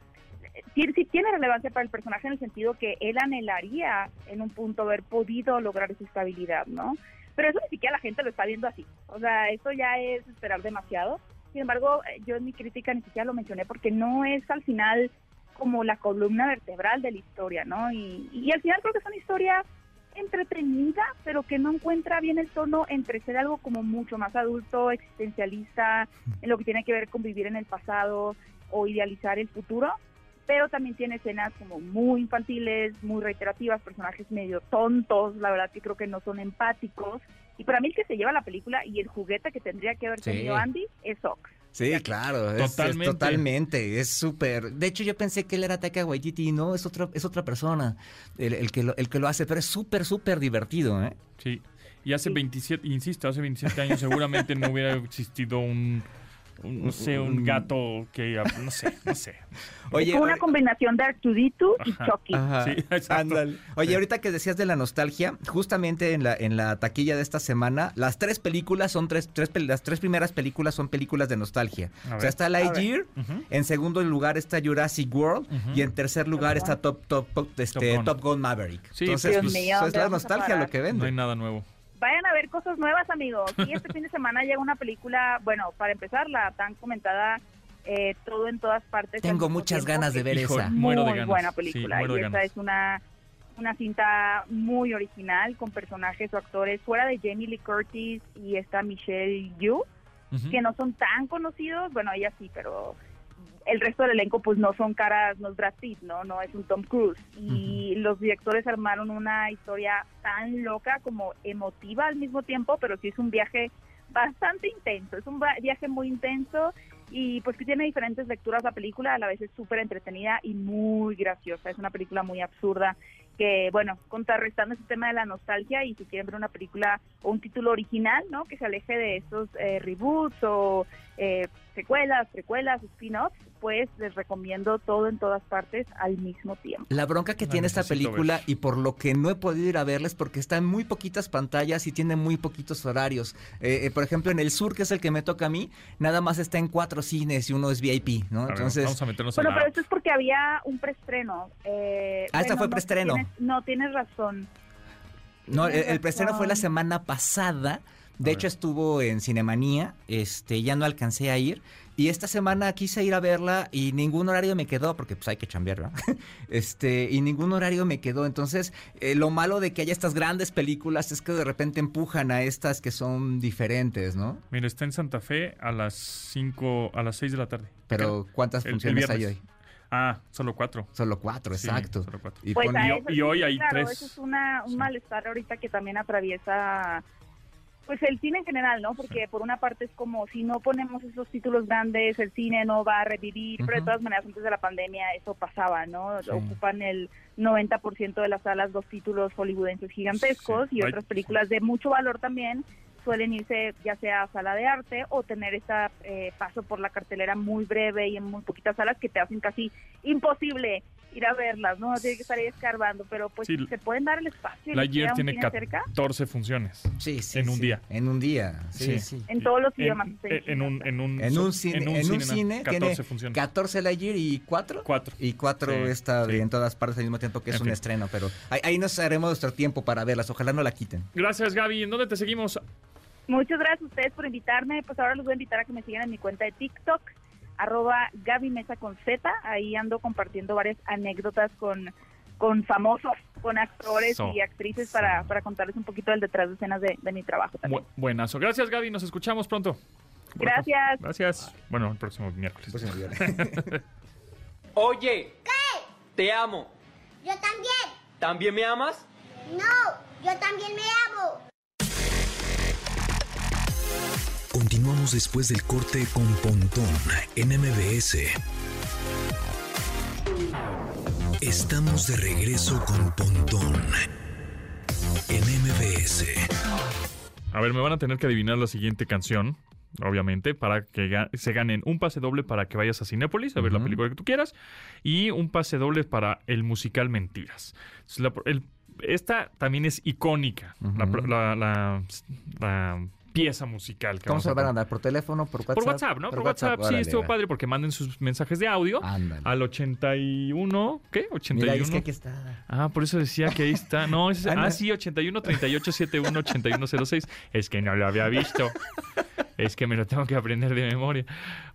sí, sí, tiene relevancia para el personaje en el sentido que él anhelaría en un punto haber podido lograr esa estabilidad, ¿no? Pero eso ni siquiera la gente lo está viendo así. O sea, eso ya es esperar demasiado. Sin embargo, yo en mi crítica ni siquiera lo mencioné porque no es al final como la columna vertebral de la historia, ¿no? Y, y al final creo que es una historia entretenida, pero que no encuentra bien el tono entre ser algo como mucho más adulto, existencialista, en lo que tiene que ver con vivir en el pasado o idealizar el futuro, pero también tiene escenas como muy infantiles, muy reiterativas, personajes medio tontos, la verdad que creo que no son empáticos. Y para mí el que se lleva la película y el juguete que tendría que haber tenido Andy es Ox. Sí, claro, es, totalmente. Es súper. De hecho, yo pensé que él era Taika Waititi y no, es otra, es otra persona el, que, lo, el que lo hace, pero es súper, súper divertido, ¿eh? Sí. Y hace 27, insisto, hace 27 años seguramente no hubiera existido un no sé, un gato que, no sé, no sé. Oye, es una combinación de Artudito y Chucky. Sí, Ándale. Oye, ahorita que decías de la nostalgia, justamente en la, en la taquilla de esta semana, las tres películas son tres, tres las tres primeras películas son películas de nostalgia. o sea, está Lightyear, en segundo lugar está Jurassic World y en tercer lugar está Top Top este, Top, Gun. Maverick. Sí, Entonces, pues, es la nostalgia lo que vende. No hay nada nuevo vayan a ver cosas nuevas, amigos. Y este fin de semana llega una película, bueno, para empezar, la tan comentada eh, Todo en todas partes. Tengo muchas ganas de ver esa. Muy buena película. y esta es una, una cinta muy original con personajes o actores fuera de Jamie Lee Curtis y esta Michelle Yu, que no son tan conocidos. Bueno, ella sí, pero el resto del elenco pues no son caras, no es Brad Pitt, ¿no? No es un Tom Cruise. Y los directores armaron una historia tan loca como emotiva al mismo tiempo, pero sí es un viaje bastante intenso, es un viaje muy intenso y pues que tiene diferentes lecturas la película, a la vez es súper entretenida y muy graciosa, es una película muy absurda que, bueno, contrarrestando ese tema de la nostalgia y si quieren ver una película o un título original, ¿no? Que se aleje de estos eh, reboots o eh, secuelas, precuelas, spin-offs, pues les recomiendo todo en todas partes al mismo tiempo. La bronca que tiene esta película y por lo que no he podido ir a verles porque está en muy poquitas pantallas y tiene muy poquitos horarios. Eh, eh, por ejemplo, en el sur, que es el que me toca a mí, nada más está en cuatro cines y uno es VIP, ¿no? Entonces, vamos a meternos bueno, pero esto es porque había un preestreno. Eh, ah, esta fue preestreno. No tienes, razón. No, el, preestreno fue la semana pasada. De hecho, estuvo en Cinemanía, este, ya no alcancé a ir, Y esta semana quise ir a verla y ningún horario me quedó, porque pues hay que chambear, ¿verdad? Este, y ningún horario me quedó. Entonces, eh, lo malo de que haya estas grandes películas es que de repente empujan a estas que son diferentes, ¿no? Mira, está en Santa Fe a las 5, a las 6 de la tarde. Pero, ¿cuántas funciones hay hoy? Ah, solo cuatro. Solo cuatro, exacto. solo cuatro. Y, pues y, hoy hay claro, tres. Eso es una, un malestar ahorita que también atraviesa pues el cine en general, ¿no? Porque por una parte es como si no ponemos esos títulos grandes, el cine no va a revivir, pero de todas maneras antes de la pandemia eso pasaba, ¿no? Ocupan el 90% de las salas dos títulos hollywoodenses gigantescos y otras películas de mucho valor también suelen irse ya sea a sala de arte o tener este paso por la cartelera muy breve y en muy poquitas salas que te hacen casi imposible ir a verlas, ¿no? Tiene que estar ahí escarbando, pero pues se pueden dar el espacio. La Year tiene 14 funciones. Sí, sí. En un día. En un día, sí, sí. En todos los idiomas. En, un, en, un, en un cine, en un, cine, 14 tiene funciones. 14 la Year y 4. 4. Y 4 está en todas partes al mismo tiempo que es un estreno, pero ahí, ahí nos haremos nuestro tiempo para verlas. Ojalá no la quiten. Gracias, Gaby. ¿En dónde te seguimos? Muchas gracias a ustedes por invitarme. Pues ahora los voy a invitar a que me sigan en mi cuenta de TikTok, arroba Gaby Mesa con Z. Ahí ando compartiendo varias anécdotas con, con famosos, con actores y actrices para, para, contarles un poquito del detrás de escenas de, mi trabajo también. buenazo. Gracias, Gaby. Nos escuchamos pronto. Gracias. Gracias. Bueno, el próximo miércoles. Oye. ¿Qué? Te amo. Yo también. ¿También me amas? No, Continuamos después del corte con Pontón en MBS. Estamos de regreso con Pontón en MBS. A ver, me van a tener que adivinar la siguiente canción, obviamente, para que se ganen un pase doble para que vayas a Cinépolis a ver la película que tú quieras y un pase doble para el musical Mentiras. esta también es icónica. la, pieza musical. Que ¿Cómo se van a dar? ¿Por teléfono? ¿Por WhatsApp? Por WhatsApp, ¿no? Por, WhatsApp, sí, estuvo padre porque manden sus mensajes de audio al 81, ¿qué? 81. Mira, es que aquí está. Ah, por eso decía que ahí está. No, es, ah, sí, 81 38 71 8106. Es que no lo había visto. Es que me lo tengo que aprender de memoria.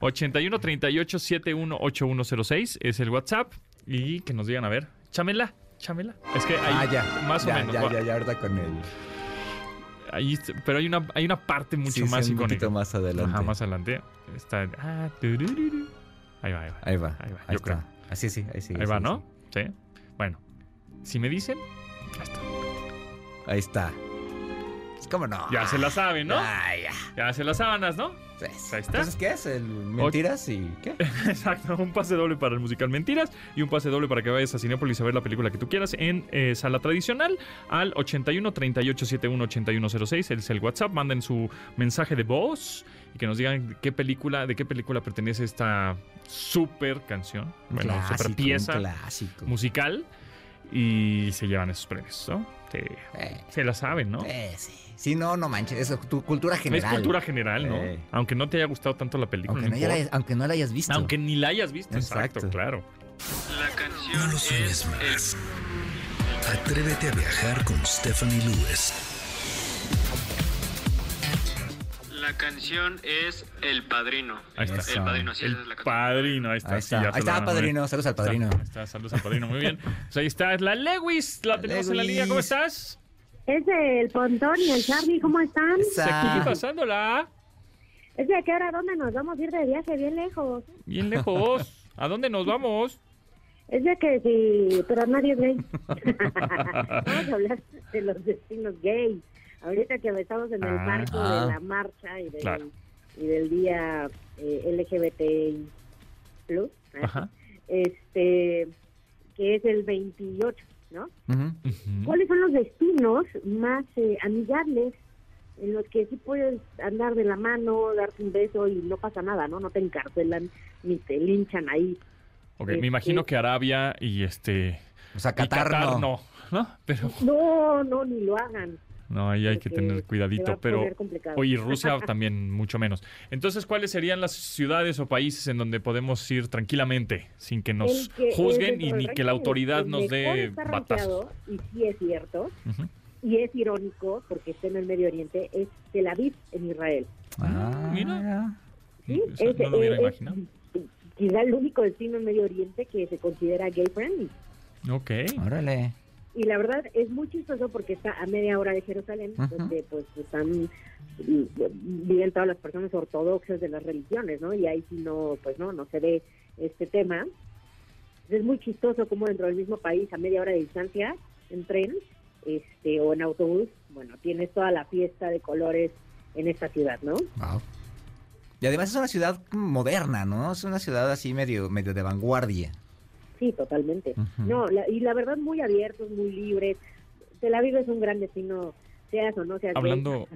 81 38 71 8106 es el WhatsApp. Y que nos digan, a ver, chámela, chámela. Es que ahí, ah, ya, más ya, o menos. Ya, ya, ya, ahorita con él ahí, pero hay una, hay una parte mucho más sí, un poquito más adelante. Ajá, más adelante. Está. Ah, ahí va, ahí va. Ahí va. Ahí va. Ahí yo está. creo. Así sí, ahí sí. Ahí va, ¿no? Sí. Bueno. Si me dicen, ahí está. Ahí está. ¿Cómo no? Ya se la saben, ¿no? Ah, ya. Ya se las sábanas, ¿no? Pues, ahí está. Entonces, ¿qué es? ¿El Mentiras y qué? Exacto, un pase doble para el musical Mentiras y un pase doble para que vayas a Cinepolis a ver la película que tú quieras en eh, sala tradicional al 81 38 71 8106. Es el WhatsApp. Manden su mensaje de voz y que nos digan qué película, de qué película pertenece esta super canción. Bueno, clásico, super pieza clásico. musical y se llevan esos premios, ¿no? Sí. Eh. Se la saben, ¿no? Eh, sí. Sí, no, no manches, es tu cultura general. Es cultura general, ¿no? Eh. Aunque no te haya gustado tanto la película. Aunque no, no la, aunque no la hayas visto. Aunque ni la hayas visto, exacto, exacto claro. La canción no lo sueñes más. Atrévete a viajar con Stephanie Lewis. La canción es El Padrino. Ahí está. El Padrino, sí, el esa es la canción. Padrino, ahí está. Ahí está, ahí está Padrino. Saludos al Padrino. Ahí está, saludos al Padrino, muy bien. Pues ahí está, la Lewis, la, la tenemos Lewis. en la línea. ¿Cómo estás? Es el Pontón y el Charlie, ¿cómo están? Esa. Aquí pasándola. Es de que ahora, ¿dónde nos vamos a ir de viaje? Bien lejos. Bien lejos. ¿A dónde nos vamos? Es de que sí, pero nadie es gay. vamos a hablar de los destinos gays. Ahorita que estamos en el ah, marco ah. de la marcha y del, claro. y del día eh, LGBTI Plus, ¿eh? Ajá. este, que es el 28, ¿no? Uh -huh. Uh -huh. ¿Cuáles son los destinos más eh, amigables en los que sí puedes andar de la mano, darte un beso y no pasa nada, ¿no? No te encarcelan ni te linchan ahí. Ok, este... me imagino que Arabia y este... O sea, Qatar, Qatar no. no. Pero... No, no, ni lo hagan. No, ahí hay que tener cuidadito, pero oye, Rusia también mucho menos. Entonces, ¿cuáles serían las ciudades o países en donde podemos ir tranquilamente sin que nos que, juzguen y ni que la autoridad nos dé batazos? Y sí es cierto, uh -huh. y es irónico porque está en el Medio Oriente, es Tel Aviv en Israel. Ah, mira. Sí, no lo hubiera imaginado. quizá el único destino en Medio Oriente que se considera gay friendly. Ok. Órale. Y la verdad es muy chistoso porque está a media hora de Jerusalén, donde pues están viven todas las personas ortodoxas de las religiones, ¿no? Y ahí sí no, pues no, no se ve este tema. Es muy chistoso como dentro del mismo país, a media hora de distancia, en tren este, o en autobús, bueno, tienes toda la fiesta de colores en esta ciudad, ¿no? Wow. Y además es una ciudad moderna, ¿no? Es una ciudad así medio, medio de vanguardia. Sí, totalmente. No, y la verdad muy abiertos, muy libres. Tel Aviv es un gran destino seas o no seas Hablando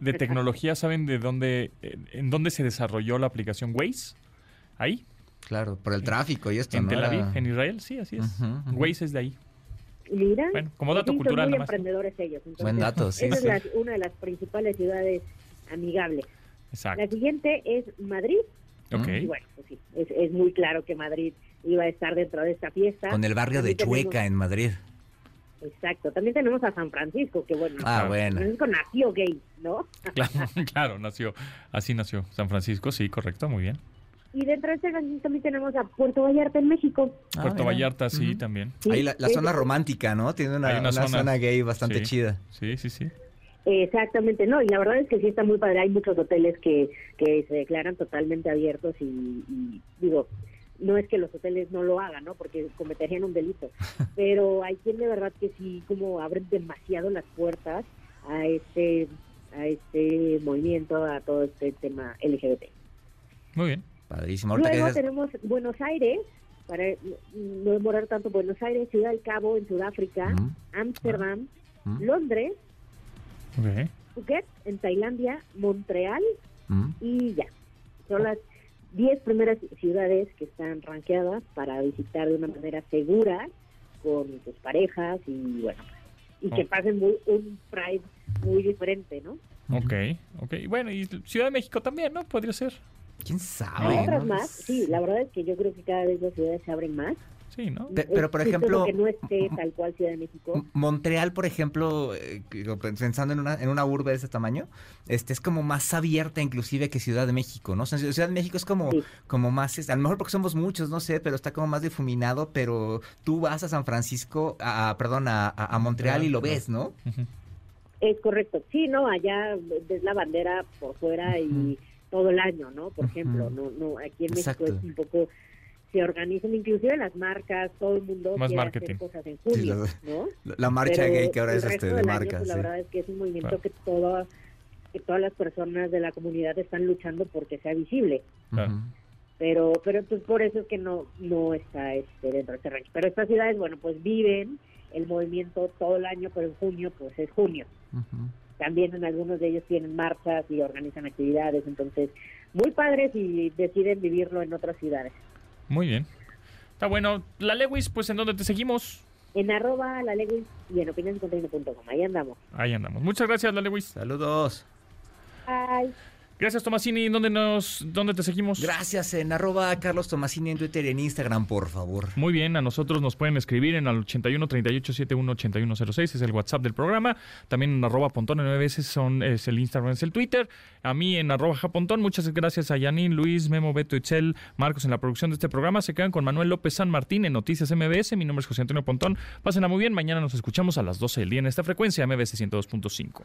de, tecnología, ¿saben de dónde, en dónde se desarrolló la aplicación Waze? Ahí. Claro, por el tráfico y esto, En Tel Aviv, en Israel, sí, así es. Waze es de ahí. Mira, bueno, como dato cultural. Son muy emprendedores ellos. Buen dato, sí. Esa es una de las principales ciudades amigables. Exacto. La siguiente es Madrid. Ok. Y bueno, pues sí, es, es, muy claro que Madrid iba a estar dentro de esta fiesta. Con el barrio de Chueca en Madrid. Exacto. También tenemos a San Francisco, que bueno, ah, bueno. San Francisco nació gay, ¿no? Claro, claro, nació, así nació San Francisco, sí, correcto, muy bien. Y dentro de este también tenemos a Puerto Vallarta en México. Ah, Puerto Vallarta, sí, también. Ahí la, zona romántica, ¿no? Tiene una, zona, gay bastante chida. Sí, sí, sí. Exactamente, no, y la verdad es que sí está muy padre. Hay muchos hoteles que, que se declaran totalmente abiertos y, y digo, no es que los hoteles no lo hagan, ¿no? Porque cometerían un delito, pero hay quien de verdad que sí como abren demasiado las puertas a este a este movimiento, a todo este tema LGBT. Muy bien. Padrísimo. Luego tenemos Buenos Aires, para no demorar tanto, Buenos Aires, Ciudad del Cabo en Sudáfrica, Ámsterdam, Londres, Phuket en Tailandia, Montreal y ya. Son las 10 primeras ciudades que están rankeadas para visitar de una manera segura con tus parejas y bueno, y que pasen muy, un Pride muy diferente, ¿no? Ok, ok. Bueno, y Ciudad de México también, ¿no? Podría ser. ¿Quién sabe? Otras más, sí, la verdad es que yo creo que cada vez las ciudades se abren más pero, por ejemplo... Que no esté tal cual Ciudad de México. Montreal, por ejemplo, eh, pensando en una, en una urbe de ese tamaño, este es como más abierta inclusive que Ciudad de México, ¿no? Ciudad de México es como, como más, este, a lo mejor porque somos muchos, no sé, pero está como más difuminado, pero tú vas a San Francisco, a, perdón, a, a Montreal y lo ves, ¿no? Es correcto. Sí, no, allá ves la bandera por fuera y todo el año, ¿no? Por ejemplo, no, no, aquí en México es un poco se organizan, inclusive las marcas, todo el mundo Más marketing. cosas en julio, ¿no? La, marcha gay que ahora es este de marcas. Pues, la verdad es que es un movimiento que todas que todas las personas de la comunidad están luchando porque sea visible. Pero pero pues por eso es que no no está este dentro de este rancho. Pero estas ciudades, bueno, pues viven el movimiento todo el año, pero en junio pues es junio. También en algunos de ellos tienen marchas y organizan actividades, entonces muy padres y deciden vivirlo en otras ciudades. Muy bien. Está bueno. La Lewis, pues ¿en dónde te seguimos? En arroba la Lewis y en opinioncontenido.com. Ahí andamos. Ahí andamos. Muchas gracias, la Lewis. Saludos. Bye. Gracias, Tomasini. ¿Dónde, nos, ¿Dónde te seguimos? Gracias, en arroba Carlos Tomasini en Twitter y en Instagram, por favor. Muy bien, a nosotros nos pueden escribir en el 81 38 71 81 06, es el WhatsApp del programa. También en arroba pontón, nueve veces son, es el Instagram, es el Twitter. A mí en arroba japontón. Muchas gracias a Yanin, Luis, Memo, Beto, Itzel, Marcos en la producción de este programa. Se quedan con Manuel López San Martín en Noticias MBS. Mi nombre es José Antonio Pontón. Pásenla muy bien. Mañana nos escuchamos a las 12 del día en esta frecuencia MBS 102.5.